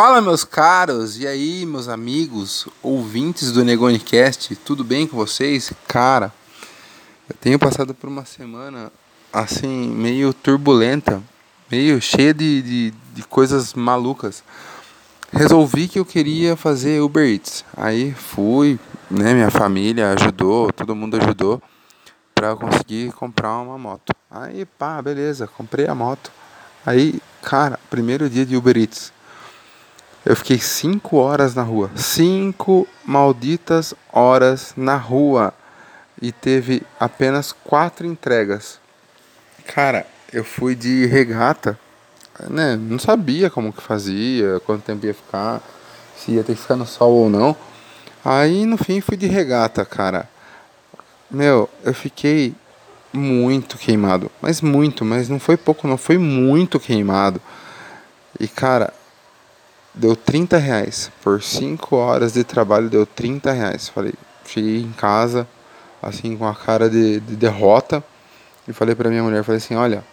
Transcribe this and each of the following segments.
Fala, meus caros! E aí, meus amigos, ouvintes do Negonicast, tudo bem com vocês? Cara, eu tenho passado por uma semana assim, meio turbulenta, meio cheia de, de, de coisas malucas. Resolvi que eu queria fazer Uber Eats. Aí fui, né? Minha família ajudou, todo mundo ajudou para conseguir comprar uma moto. Aí, pá, beleza, comprei a moto. Aí, cara, primeiro dia de Uber Eats eu fiquei cinco horas na rua. Cinco malditas horas na rua. E teve apenas quatro entregas. Cara, eu fui de regata. Né? Não sabia como que fazia, quanto tempo ia ficar, se ia ter que ficar no sol ou não. Aí no fim fui de regata, cara. Meu, eu fiquei muito queimado. Mas muito, mas não foi pouco, não. Foi muito queimado. E cara, deu 30 reais. Por 5 horas de trabalho deu 30 reais. Falei, cheguei em casa, assim, com a cara de, de derrota. E falei pra minha mulher, falei assim, olha,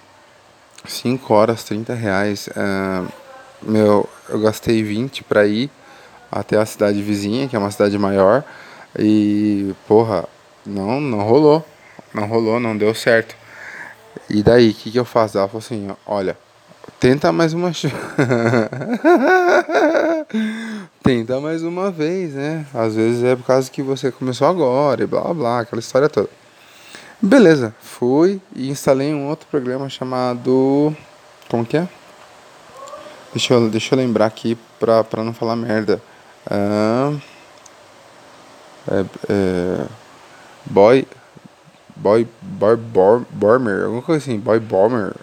5 horas, 30 reais. É, meu, eu gastei 20 pra ir até a cidade vizinha, que é uma cidade maior. E, porra, não, não rolou. Não rolou, não deu certo. E daí, o que, que eu faço? Ela falou assim, olha, Tenta mais uma Tenta mais uma vez, né? Às vezes é por causa que você começou agora e blá blá, aquela história toda. Beleza, fui e instalei um outro programa chamado. Como que é? Deixa eu, deixa eu lembrar aqui pra, pra não falar merda. Uh, é, é, boy. Boy. Boy. Bomber. Alguma coisa assim. Boy Bomber.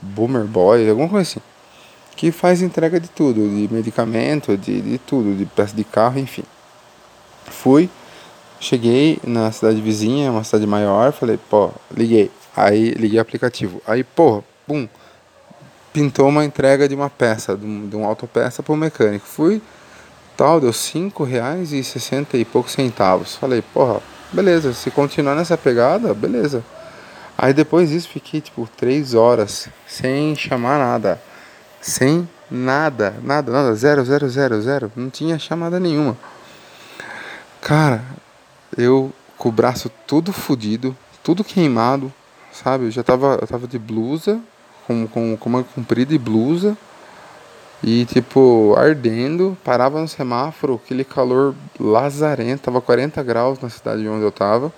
Boomer Boy, alguma coisa assim. Que faz entrega de tudo, de medicamento, de, de tudo, de peça de carro, enfim. Fui, cheguei na cidade vizinha, uma cidade maior, falei, pô, liguei. Aí liguei o aplicativo. Aí, porra, pum, pintou uma entrega de uma peça, de um, de um autopeça para o mecânico. Fui, tal, deu cinco reais e sessenta e poucos centavos. Falei, porra, beleza, se continuar nessa pegada, beleza. Aí depois disso fiquei tipo três horas sem chamar nada. Sem nada, nada, nada, zero, zero, zero, zero. Não tinha chamada nenhuma. Cara, eu com o braço todo fodido, tudo queimado, sabe? Eu já tava, eu tava de blusa, com, com, com uma comprida e blusa. E tipo, ardendo, parava no semáforo, aquele calor lazarento, tava 40 graus na cidade onde eu tava.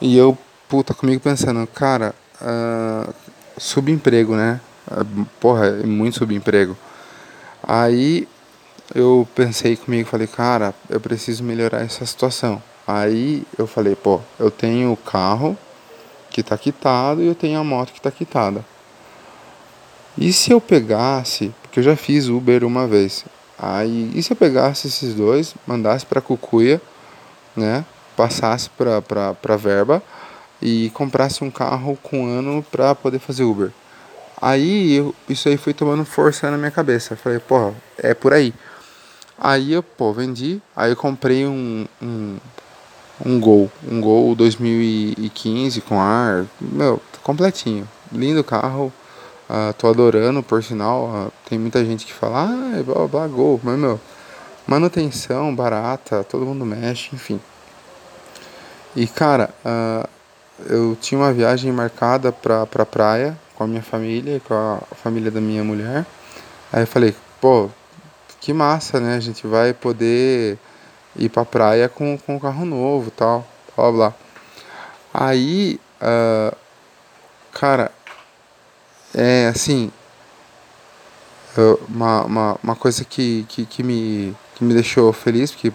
E eu puta comigo pensando, cara, uh, subemprego, né? Uh, porra, é muito subemprego. Aí eu pensei comigo, falei, cara, eu preciso melhorar essa situação. Aí eu falei, pô, eu tenho o carro que tá quitado e eu tenho a moto que tá quitada. E se eu pegasse, porque eu já fiz Uber uma vez. Aí, e se eu pegasse esses dois, mandasse para Cucuia, né? Passasse para para verba e comprasse um carro com ano para poder fazer Uber. Aí eu, isso aí foi tomando força na minha cabeça. falei, porra, é por aí. Aí eu, pô, vendi. Aí eu comprei um, um, um Gol. Um Gol 2015 com ar. Meu, completinho. Lindo carro. Uh, tô adorando, por sinal. Uh, tem muita gente que fala, ah, blá blá, Gol. Mas, meu, manutenção barata, todo mundo mexe, enfim. E, cara, uh, eu tinha uma viagem marcada pra, pra praia com a minha família, com a família da minha mulher. Aí eu falei, pô, que massa, né? A gente vai poder ir pra praia com, com um carro novo tal, blá blá. Aí, uh, cara, é assim, uma, uma, uma coisa que, que, que, me, que me deixou feliz, porque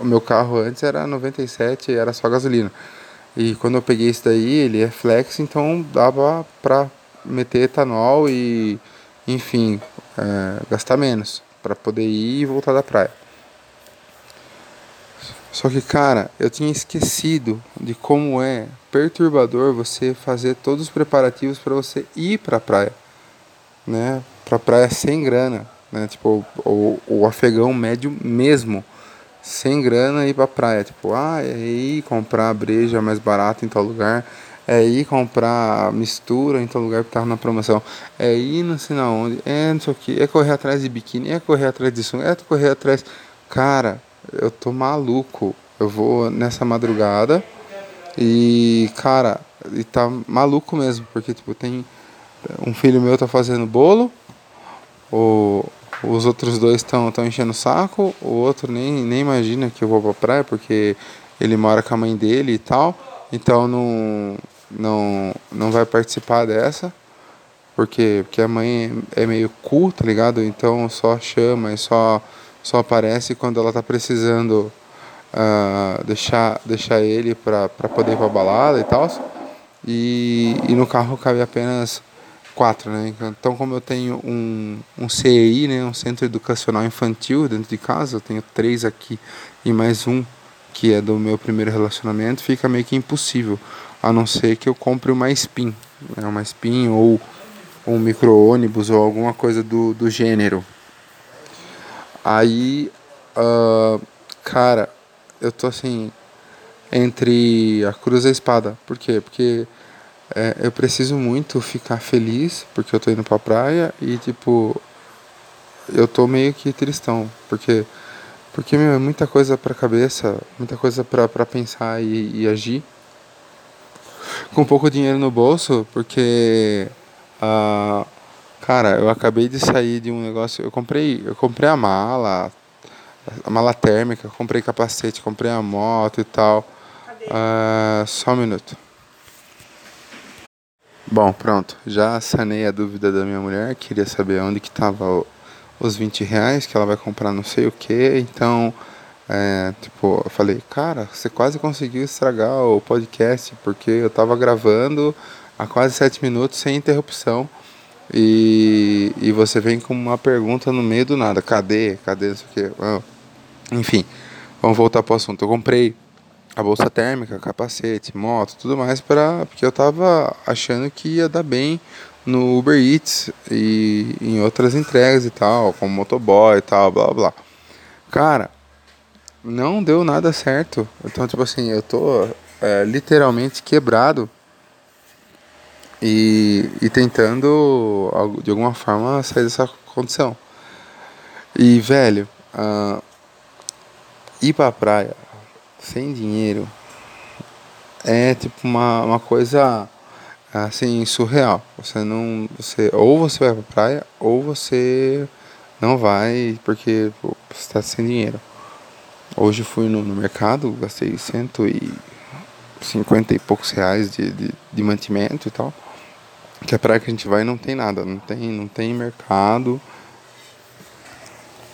o meu carro antes era 97 e era só gasolina. E quando eu peguei esse daí, ele é flex, então dava pra meter etanol e, enfim, é, gastar menos para poder ir e voltar da praia. Só que, cara, eu tinha esquecido de como é perturbador você fazer todos os preparativos para você ir para a praia, né? Para praia sem grana, né? Tipo, o, o afegão médio mesmo sem grana ir pra praia. Tipo, ah, e aí comprar breja mais barato em tal lugar. é ir comprar mistura em todo lugar que tava na promoção, é ir não sei na onde, é não sei o que, é correr atrás de biquíni, é correr atrás sunga, é correr atrás. Cara, eu tô maluco. Eu vou nessa madrugada e, cara, e tá maluco mesmo, porque tipo, tem um filho meu tá fazendo bolo, o, os outros dois estão tão enchendo o saco, o outro nem, nem imagina que eu vou pra praia, porque ele mora com a mãe dele e tal, então não, não, não vai participar dessa, porque, porque a mãe é meio cool, tá ligado? Então só chama e só, só aparece quando ela tá precisando uh, deixar, deixar ele para poder ir pra balada e tal. E, e no carro cabe apenas quatro, né? Então, como eu tenho um, um CEI, né, um Centro Educacional Infantil dentro de casa, eu tenho três aqui e mais um que é do meu primeiro relacionamento, fica meio que impossível, a não ser que eu compre uma spin, né, uma spin ou um micro-ônibus ou alguma coisa do, do gênero. Aí, uh, cara, eu tô assim, entre a cruz e a espada. Por quê? Porque é, eu preciso muito ficar feliz porque eu tô indo pra praia e tipo eu tô meio que tristão, porque porque meu, é muita coisa pra cabeça, muita coisa pra, pra pensar e, e agir. Com pouco dinheiro no bolso, porque uh, cara, eu acabei de sair de um negócio, eu comprei, eu comprei a mala, a mala térmica, comprei capacete, comprei a moto e tal. Uh, só um minuto. Bom, pronto. Já sanei a dúvida da minha mulher. Queria saber onde que tava os 20 reais que ela vai comprar não sei o que. Então, é, tipo, eu falei, cara, você quase conseguiu estragar o podcast porque eu tava gravando há quase 7 minutos sem interrupção. E, e você vem com uma pergunta no meio do nada. Cadê? Cadê? Não sei o que. enfim, vamos voltar pro assunto. Eu comprei a bolsa térmica, capacete, moto, tudo mais para porque eu tava achando que ia dar bem no Uber Eats e em outras entregas e tal, como motoboy e tal, blá blá. Cara, não deu nada certo. Então, tipo assim, eu tô é, literalmente quebrado e, e tentando de alguma forma sair dessa condição. E, velho, uh, ir pra praia sem dinheiro é tipo uma, uma coisa assim surreal. Você não, você ou você vai pra praia ou você não vai porque você está sem dinheiro. Hoje fui no, no mercado, gastei cento e cinquenta e poucos reais de, de, de mantimento e tal. Que a praia que a gente vai não tem nada, não tem, não tem mercado,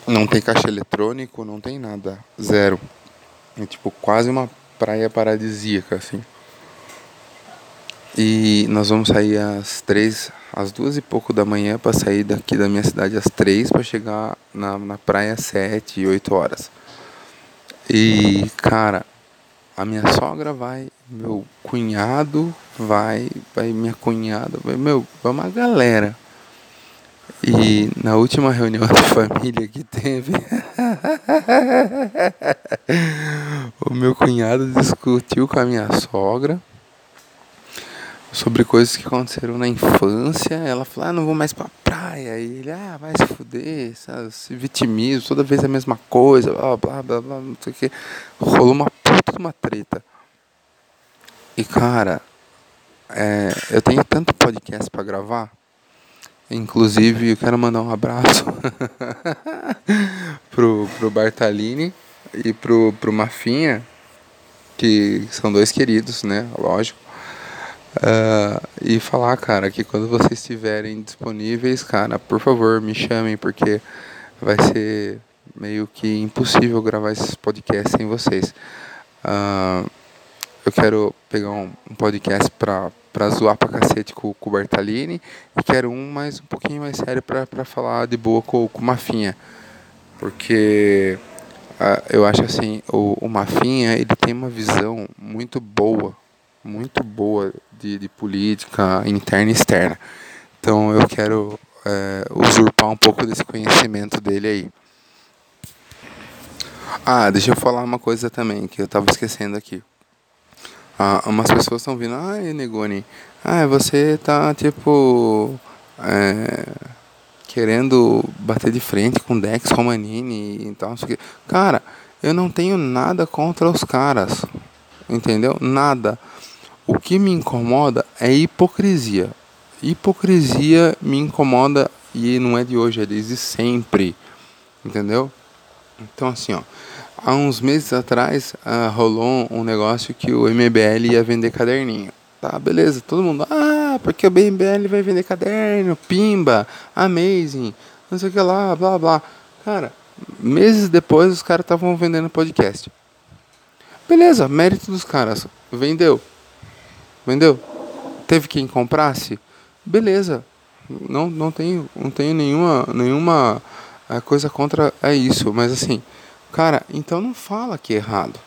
não tem caixa eletrônico, não tem nada, zero. É tipo quase uma praia paradisíaca, assim. E nós vamos sair às três, às duas e pouco da manhã para sair daqui da minha cidade às três para chegar na, na praia às sete e oito horas. E cara, a minha sogra vai, meu cunhado vai, vai minha cunhada, vai, meu, vai uma galera. E na última reunião de família que teve, o meu cunhado discutiu com a minha sogra sobre coisas que aconteceram na infância. Ela falou: ah, não vou mais pra praia. E ele, ah, vai se fuder, sabe? se vitimiza, toda vez a mesma coisa, blá blá blá blá, não sei o que. Rolou uma puta uma treta. E cara, é, eu tenho tanto podcast para gravar Inclusive, eu quero mandar um abraço pro, pro Bartalini e pro, pro Mafinha, que são dois queridos, né? Lógico. Uh, e falar, cara, que quando vocês estiverem disponíveis, cara, por favor, me chamem, porque vai ser meio que impossível gravar esses podcasts sem vocês. Uh, eu quero pegar um, um podcast para pra zoar pra cacete com, com o Bartalini e quero um mais um pouquinho mais sério pra, pra falar de boa com, com o Mafinha. Porque uh, eu acho assim, o, o Mafinha ele tem uma visão muito boa, muito boa de, de política interna e externa. Então eu quero uh, usurpar um pouco desse conhecimento dele aí. Ah, deixa eu falar uma coisa também que eu tava esquecendo aqui. Ah, umas pessoas estão vindo, ai, Negoni, ah, você tá tipo. É, querendo bater de frente com Dex Romanini e tal. Cara, eu não tenho nada contra os caras. Entendeu? Nada. O que me incomoda é hipocrisia. Hipocrisia me incomoda e não é de hoje, é desde sempre. Entendeu? Então, assim, ó. Há uns meses atrás uh, rolou um negócio que o MBL ia vender caderninho. Tá, beleza. Todo mundo, ah, porque o MBL vai vender caderno, pimba, amazing, não sei o que lá, blá blá. Cara, meses depois os caras estavam vendendo podcast. Beleza, mérito dos caras. Vendeu. Vendeu. Teve quem comprasse? Beleza. Não, não tenho, não tenho nenhuma, nenhuma eh, coisa contra é isso, mas assim, cara, então não fala que é errado.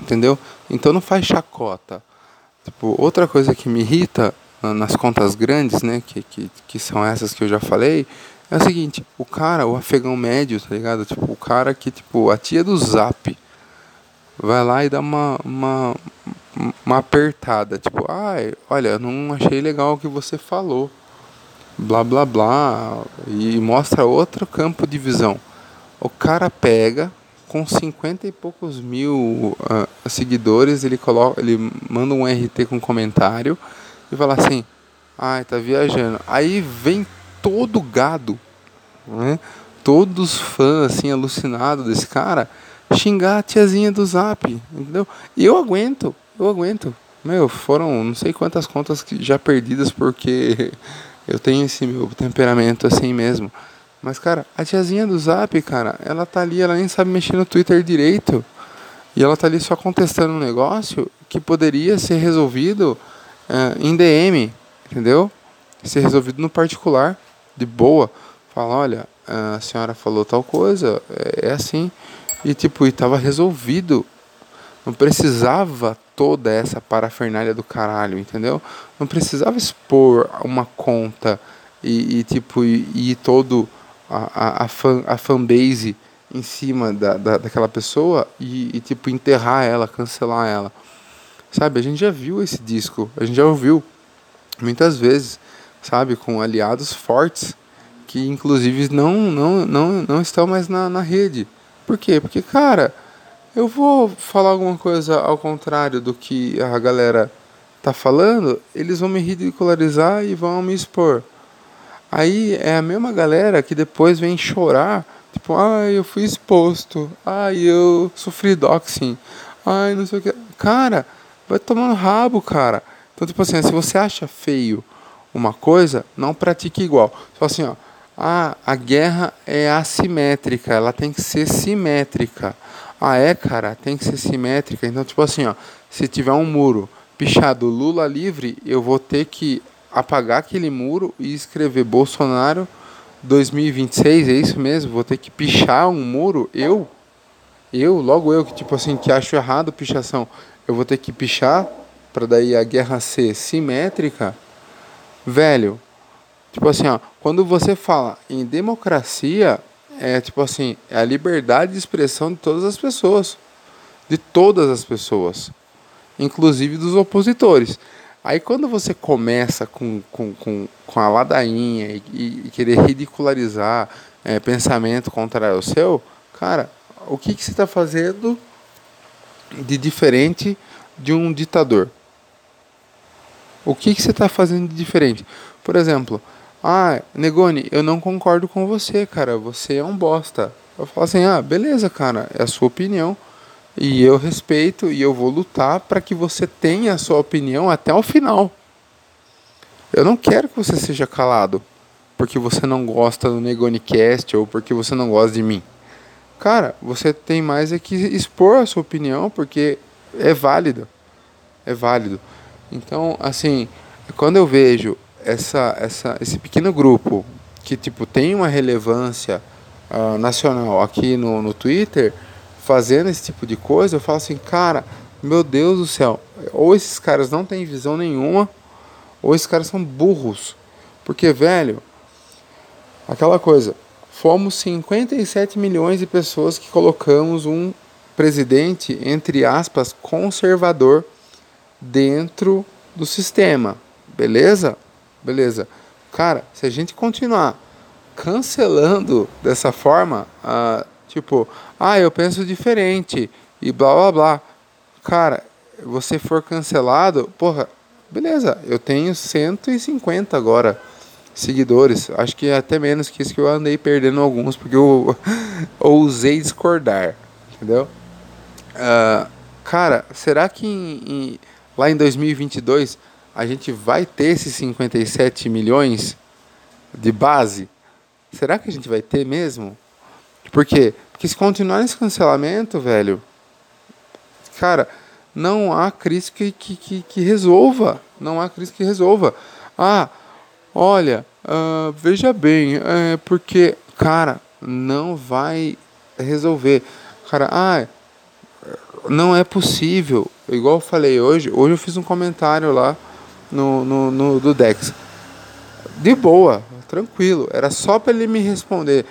Entendeu? Então não faz chacota. Tipo, outra coisa que me irrita nas contas grandes, né, que, que, que são essas que eu já falei, é o seguinte, o cara, o afegão médio, tá ligado? Tipo, o cara que, tipo, a tia do zap vai lá e dá uma, uma, uma apertada, tipo, ai, olha, não achei legal o que você falou, blá blá blá, e mostra outro campo de visão. O cara pega com 50 e poucos mil uh, seguidores, ele coloca, ele manda um RT com comentário e fala assim, ai, tá viajando. Aí vem todo gado, né? Todos os fãs assim alucinados desse cara xingar a tiazinha do Zap, entendeu? E eu aguento, eu aguento. Meu, foram não sei quantas contas já perdidas porque eu tenho esse meu temperamento assim mesmo. Mas, cara, a tiazinha do Zap, cara, ela tá ali, ela nem sabe mexer no Twitter direito. E ela tá ali só contestando um negócio que poderia ser resolvido uh, em DM, entendeu? Ser resolvido no particular, de boa. Fala, olha, a senhora falou tal coisa, é, é assim. E tipo, e tava resolvido. Não precisava toda essa parafernália do caralho, entendeu? Não precisava expor uma conta e, e tipo, e, e, todo a, a, fan, a fanbase em cima da, da, daquela pessoa e, e, tipo, enterrar ela, cancelar ela. Sabe, a gente já viu esse disco, a gente já ouviu muitas vezes, sabe, com aliados fortes que inclusive não, não, não, não estão mais na, na rede. Por quê? Porque, cara, eu vou falar alguma coisa ao contrário do que a galera tá falando, eles vão me ridicularizar e vão me expor. Aí é a mesma galera que depois vem chorar, tipo, ai, eu fui exposto, ai, eu sofri doxing, ai, não sei o que. Cara, vai tomando rabo, cara. Então, tipo assim, se você acha feio uma coisa, não pratique igual. Só assim, ó, ah, a guerra é assimétrica, ela tem que ser simétrica. Ah, é, cara, tem que ser simétrica. Então, tipo assim, ó, se tiver um muro pichado Lula livre, eu vou ter que apagar aquele muro e escrever Bolsonaro 2026, é isso mesmo? Vou ter que pichar um muro? Eu? Eu, logo eu que tipo assim, que acho errado pichação, eu vou ter que pichar para daí a guerra ser simétrica? Velho, Tipo assim, ó, quando você fala em democracia, é tipo assim, é a liberdade de expressão de todas as pessoas. De todas as pessoas. Inclusive dos opositores. Aí quando você começa com, com, com, com a ladainha e, e, querer ridicularizar é, pensamento contrário ao seu, cara, o que, que você está fazendo de diferente de um ditador? O que, que você está fazendo de diferente? Por exemplo, ah, Negoni, eu não concordo com você, cara. Você é um bosta. Eu falo assim: ah, beleza, cara, é a sua opinião. E eu respeito e eu vou lutar para que você tenha a sua opinião até o final. Eu não quero que você seja calado porque você não gosta do Negonicast ou porque você não gosta de mim. Cara, você tem mais é que expor a sua opinião porque é válido. É válido. Então, assim, quando eu vejo essa, essa, esse pequeno grupo que tipo tem uma relevância uh, nacional aqui no, no Twitter fazendo esse tipo de coisa, eu falo assim, cara, meu Deus do céu, ou esses caras não têm visão nenhuma, ou esses caras são burros. Porque, velho, aquela coisa, fomos 57 milhões de pessoas que colocamos um presidente, entre aspas, conservador dentro do sistema. Beleza? Beleza. Cara, se a gente continuar cancelando dessa forma, ah, tipo, ah, eu penso diferente e blá blá blá. Cara, você for cancelado, porra, beleza, eu tenho 150 agora seguidores. Acho que até menos que isso que eu andei perdendo alguns, porque eu ousei discordar, entendeu? Uh, cara, será que em, em, lá em 2022 a gente vai ter esses 57 milhões de base? Será que a gente vai ter mesmo? Por quê? Porque se continuar esse cancelamento, velho, cara, não há crise que, que, que, que resolva. Não há crise que resolva. Ah, olha, uh, veja bem, é porque, cara, não vai resolver. Cara, ah, não é possível. Igual eu falei hoje, hoje eu fiz um comentário lá no, no, no do Dex. De boa, tranquilo. Era só para ele me responder,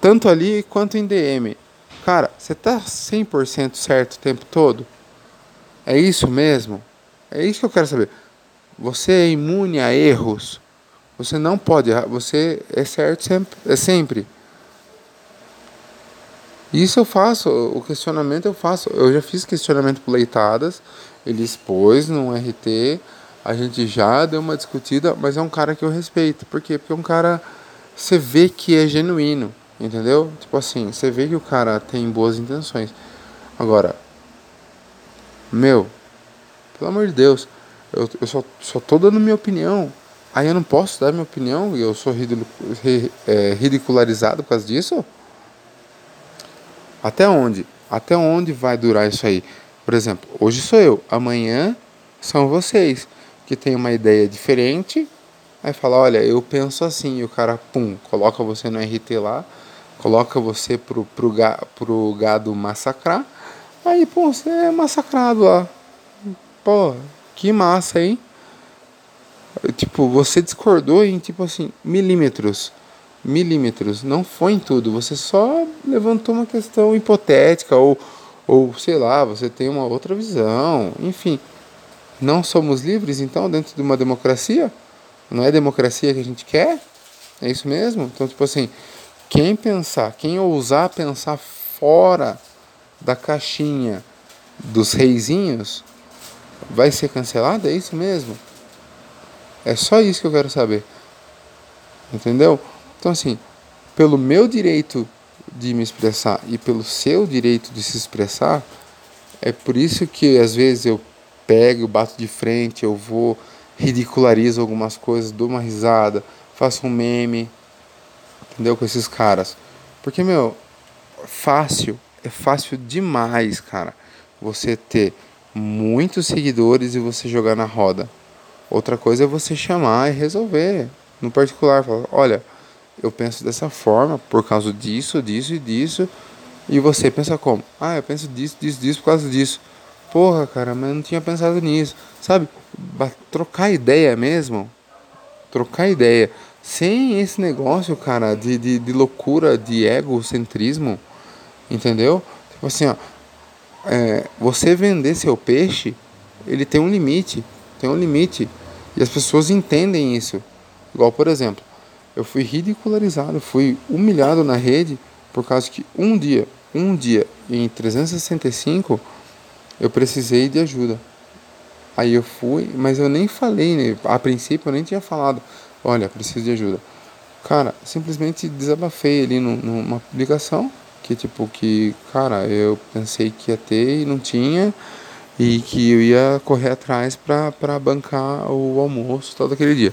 tanto ali quanto em DM. Cara, você tá 100% certo o tempo todo? É isso mesmo? É isso que eu quero saber. Você é imune a erros? Você não pode errar. Você é certo sempre, é sempre. Isso eu faço, o questionamento eu faço. Eu já fiz questionamento por leitadas, ele expôs no RT, a gente já deu uma discutida, mas é um cara que eu respeito. Por quê? Porque é um cara, você vê que é genuíno, entendeu? Tipo assim, você vê que o cara tem boas intenções. Agora, meu, pelo amor de Deus, eu, eu só, só tô dando minha opinião. Aí eu não posso dar minha opinião e eu sou é, ridicularizado por causa disso? Até onde? Até onde vai durar isso aí? Por exemplo, hoje sou eu, amanhã são vocês que tem uma ideia diferente. Aí fala, olha, eu penso assim, e o cara, pum, coloca você no RT lá, coloca você pro, pro, pro gado massacrar. Aí, pô, você é massacrado lá. Pô, que massa, hein? Tipo, você discordou em, tipo assim, milímetros. Milímetros. Não foi em tudo. Você só levantou uma questão hipotética ou, ou sei lá, você tem uma outra visão. Enfim. Não somos livres, então, dentro de uma democracia? Não é democracia que a gente quer? É isso mesmo? Então, tipo assim, quem pensar, quem ousar pensar fora da caixinha dos reizinhos vai ser cancelado? É isso mesmo? É só isso que eu quero saber. Entendeu? Então, assim, pelo meu direito de me expressar e pelo seu direito de se expressar, é por isso que às vezes eu pego, bato de frente, eu vou, ridicularizo algumas coisas, dou uma risada, faço um meme, entendeu? Com esses caras. Porque, meu, fácil é fácil demais, cara, você ter muitos seguidores e você jogar na roda. Outra coisa é você chamar e resolver. No particular, falar, olha, eu penso dessa forma por causa disso, disso e disso. E você pensa como? Ah, eu penso disso, disso, disso por causa disso. Porra, cara, mas eu não tinha pensado nisso. Sabe? Trocar ideia mesmo. Trocar ideia. Sem esse negócio, cara, de, de, de loucura, de egocentrismo. Entendeu? Tipo assim, ó, é, você vender seu peixe, ele tem um limite. Tem um limite. E as pessoas entendem isso. Igual, por exemplo, eu fui ridicularizado, fui humilhado na rede por causa que um dia, um dia em 365 eu precisei de ajuda. Aí eu fui, mas eu nem falei, né? a princípio eu nem tinha falado, olha, preciso de ajuda. Cara, simplesmente desabafei ali numa publicação que tipo que, cara, eu pensei que ia ter e não tinha e que eu ia correr atrás pra, pra bancar o almoço todo aquele dia.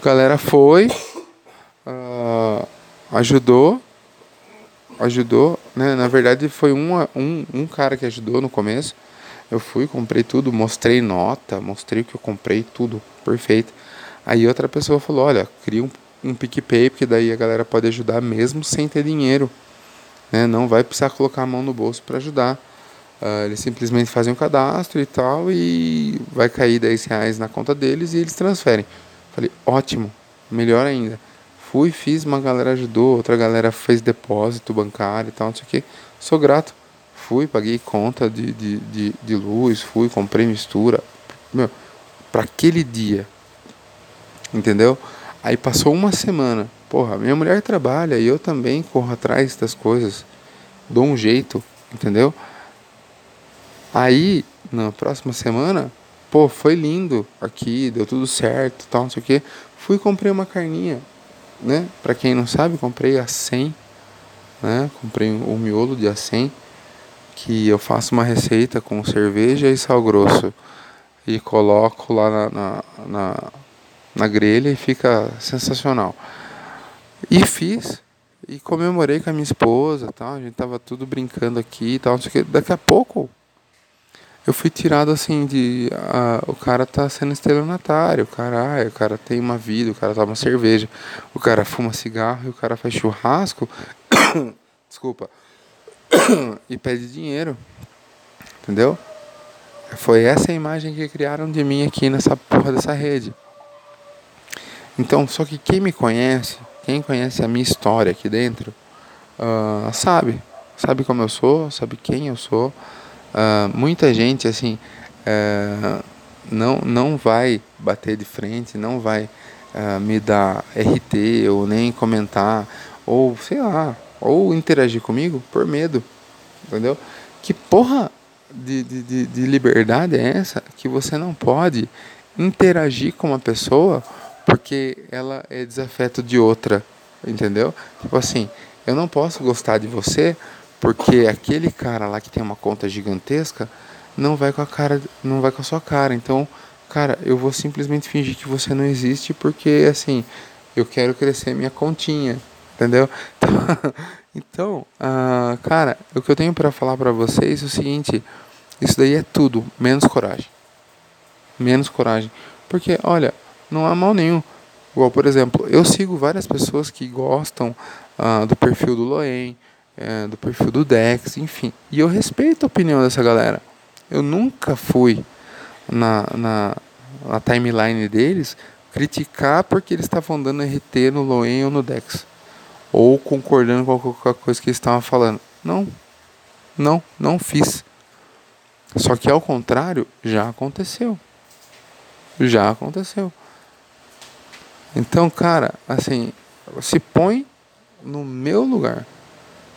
A galera foi, uh, ajudou, ajudou, né? Na verdade foi um, um, um cara que ajudou no começo. Eu fui, comprei tudo, mostrei nota, mostrei o que eu comprei, tudo perfeito. Aí outra pessoa falou, olha, cria um, um PicPay, porque daí a galera pode ajudar mesmo sem ter dinheiro né? não vai precisar colocar a mão no bolso para ajudar. Uh, eles simplesmente fazem um cadastro e tal e vai cair 10 reais na conta deles e eles transferem. Falei, ótimo, melhor ainda. Fui, fiz, uma galera ajudou, outra galera fez depósito bancário e tal, não sei o que. Sou grato. fui, paguei conta de, de, de, de luz, fui, comprei mistura. Meu, para aquele dia. Entendeu? Aí passou uma semana. Porra, minha mulher trabalha e eu também corro atrás das coisas. Dou um jeito, entendeu? Aí, na próxima semana, pô, foi lindo aqui, deu tudo certo, tal, não sei o quê. Fui e comprei uma carninha, né? Para quem não sabe, comprei a 100, né? Comprei um miolo de a 100 que eu faço uma receita com cerveja e sal grosso e coloco lá na, na, na, na grelha e fica sensacional. E fiz e comemorei com a minha esposa, tal. A gente tava tudo brincando aqui, tal, não sei o que. Daqui a pouco eu fui tirado assim de ah, o cara tá sendo estelionatário, o cara, o cara tem uma vida, o cara toma cerveja, o cara fuma cigarro e o cara faz churrasco. Desculpa. e pede dinheiro. Entendeu? Foi essa a imagem que criaram de mim aqui nessa porra dessa rede. Então, só que quem me conhece, quem conhece a minha história aqui dentro, uh, sabe. Sabe como eu sou, sabe quem eu sou. Uh, muita gente assim uh, não, não vai bater de frente, não vai uh, me dar RT ou nem comentar ou sei lá, ou interagir comigo por medo, entendeu? Que porra de, de, de liberdade é essa que você não pode interagir com uma pessoa porque ela é desafeto de outra, entendeu? Tipo assim, eu não posso gostar de você porque aquele cara lá que tem uma conta gigantesca não vai com a cara, não vai com a sua cara. Então, cara, eu vou simplesmente fingir que você não existe porque assim, eu quero crescer minha continha, entendeu? Então, uh, cara, o que eu tenho para falar para vocês é o seguinte: isso daí é tudo menos coragem, menos coragem, porque olha, não há mal nenhum. Igual, por exemplo, eu sigo várias pessoas que gostam uh, do perfil do Loen, é, do perfil do Dex, enfim. E eu respeito a opinião dessa galera. Eu nunca fui na, na, na timeline deles criticar porque eles estavam dando RT no Loen ou no Dex. Ou concordando com qualquer coisa que eles estavam falando. Não. Não, não fiz. Só que ao contrário, já aconteceu. Já aconteceu. Então, cara, assim, se põe no meu lugar.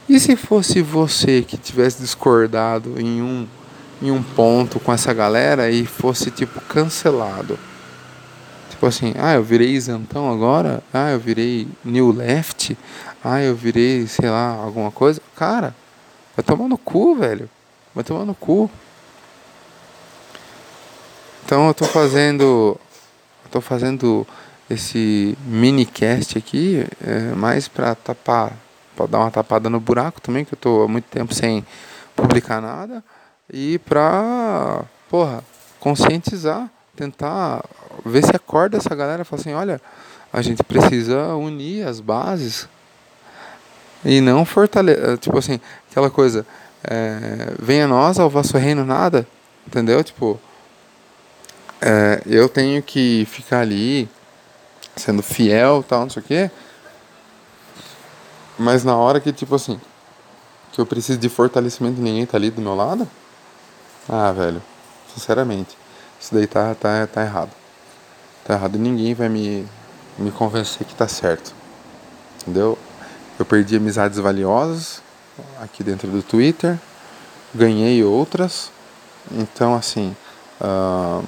E se fosse você que tivesse discordado em um, em um ponto com essa galera e fosse tipo cancelado? Tipo assim, ah, eu virei isentão agora? Ah, eu virei new left? Ah, eu virei, sei lá, alguma coisa? Cara, vai tomar no cu, velho. Vai tomar no cu. Então eu tô fazendo. Tô fazendo esse mini cast aqui é, mais pra tapar para dar uma tapada no buraco também, que eu tô há muito tempo sem publicar nada. E pra, porra, conscientizar, tentar ver se acorda essa galera, falar assim, olha, a gente precisa unir as bases e não fortalecer, tipo assim, aquela coisa, é, venha nós ao vosso reino nada, entendeu? Tipo, é, eu tenho que ficar ali sendo fiel, tal, não sei o quê, mas na hora que, tipo assim, que eu preciso de fortalecimento e ninguém tá ali do meu lado, ah, velho, sinceramente, isso daí tá, tá, tá errado. Tá errado e ninguém vai me, me convencer que tá certo. Entendeu? Eu perdi amizades valiosas aqui dentro do Twitter, ganhei outras. Então, assim, uh,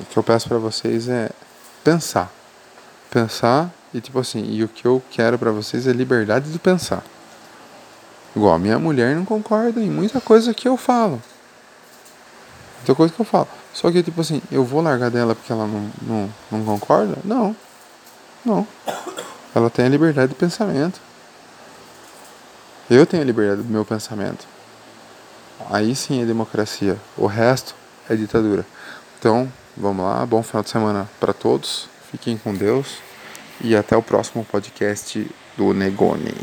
o que eu peço para vocês é pensar. Pensar e tipo assim, e o que eu quero para vocês é liberdade de pensar. Igual, minha mulher não concorda em muita coisa que eu falo. Muita coisa que eu falo. Só que, tipo assim, eu vou largar dela porque ela não, não, não concorda? Não. Não. Ela tem a liberdade de pensamento. Eu tenho a liberdade do meu pensamento. Aí sim é democracia. O resto é ditadura. Então, vamos lá. Bom final de semana para todos. Fiquem com Deus e até o próximo podcast do Negoni.